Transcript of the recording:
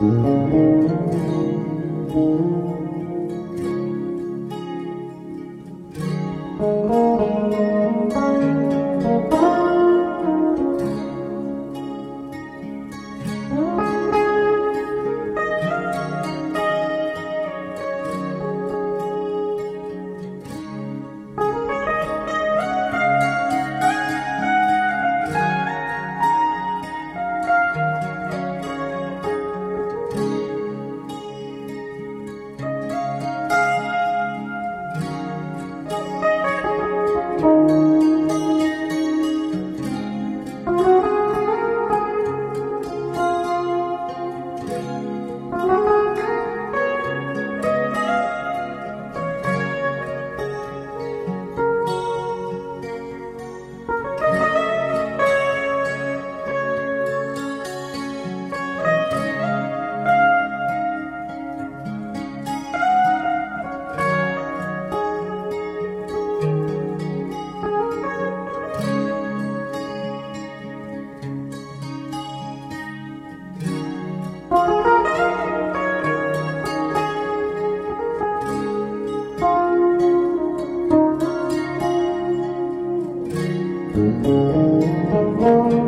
Música 嗯。